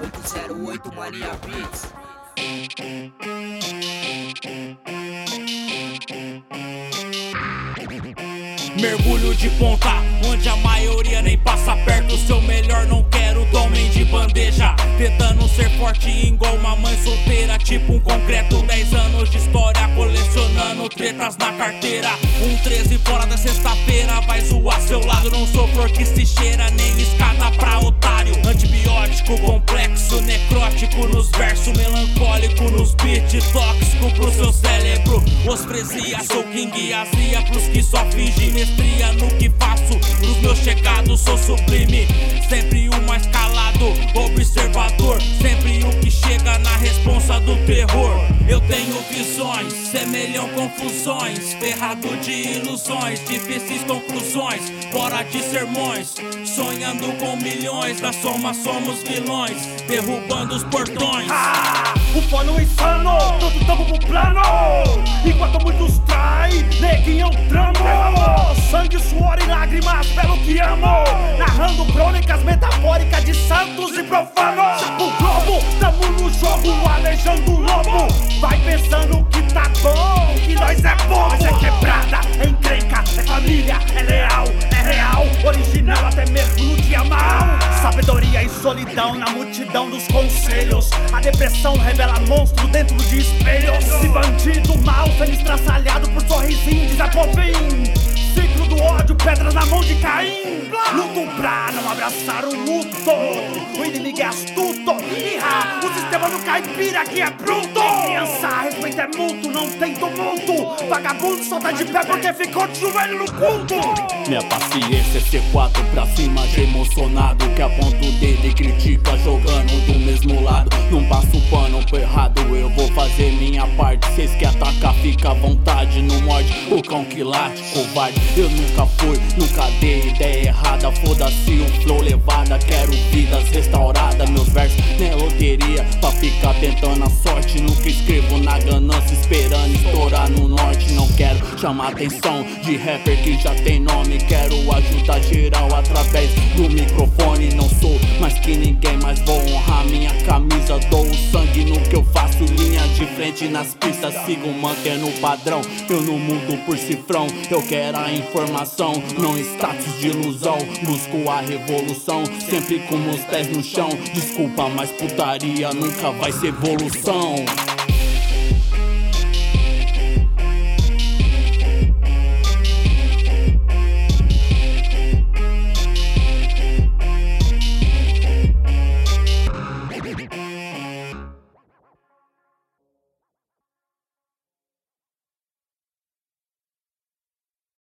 808 Mania Beats. Mergulho de ponta, onde a maioria nem passa perto. Seu melhor não quero, tomem de bandeja. Tentando ser forte igual uma mãe solteira, tipo um concreto. 10 anos de história, tretas na carteira. Um 13 fora da sexta-feira, vai zoar seu lado. Não sou flor que se cheira, nem escada pra otário. Antibiótico complexo, necrótico nos versos, melancólico nos beats, tóxico pro seu cérebro. Ospresia, sou King Azia pros que só fingem mestria no que faço. Pros meus chegados, sou sublime. Sempre o mais calado, semelham confusões. Ferrado de ilusões, difíceis conclusões. Fora de sermões, sonhando com milhões. Na soma somos vilões, derrubando os portões. Ah, o fono insano, todo tamo pro plano Enquanto muitos traem, neguinho tramo Sangue, suor e lágrimas pelo que amo Narrando crônicas metafóricas de santos e profanos solidão na multidão dos conselhos. A depressão revela monstro dentro de espelhos. E bandido mal sendo estraçalhado por sorrisinho de Jacobim Ciclo do ódio, pedras na mão de Caim. Luto pra não abraçar o luto. O inimigo é astuto o sistema do caipira que é bruto. Criança, respeito é mútuo, não tem tumulto. Vagabundo só tá de pé porque ficou de joelho no culto. Minha paciência é C4 pra cima de emocionado Que aponta o dedo e critica jogando do mesmo lado. Não passo pano pro errado, eu vou fazer minha parte. Cês que atacar, fica à vontade, não morde o cão que late, covarde. Eu nunca fui, nunca dei ideia errada. Foda-se o flow levada, quero vidas restauradas nem loteria, pra ficar tentando a sorte. Nunca escrevo na ganância, esperando estourar no norte. Não quero chamar atenção de rapper que já tem nome. Quero ajudar geral através faço, linha de frente nas pistas Sigo mantendo o padrão, eu não mudo por cifrão. Eu quero a informação, não status de ilusão. Busco a revolução, sempre com meus pés no chão. Desculpa, mas putaria nunca vai ser evolução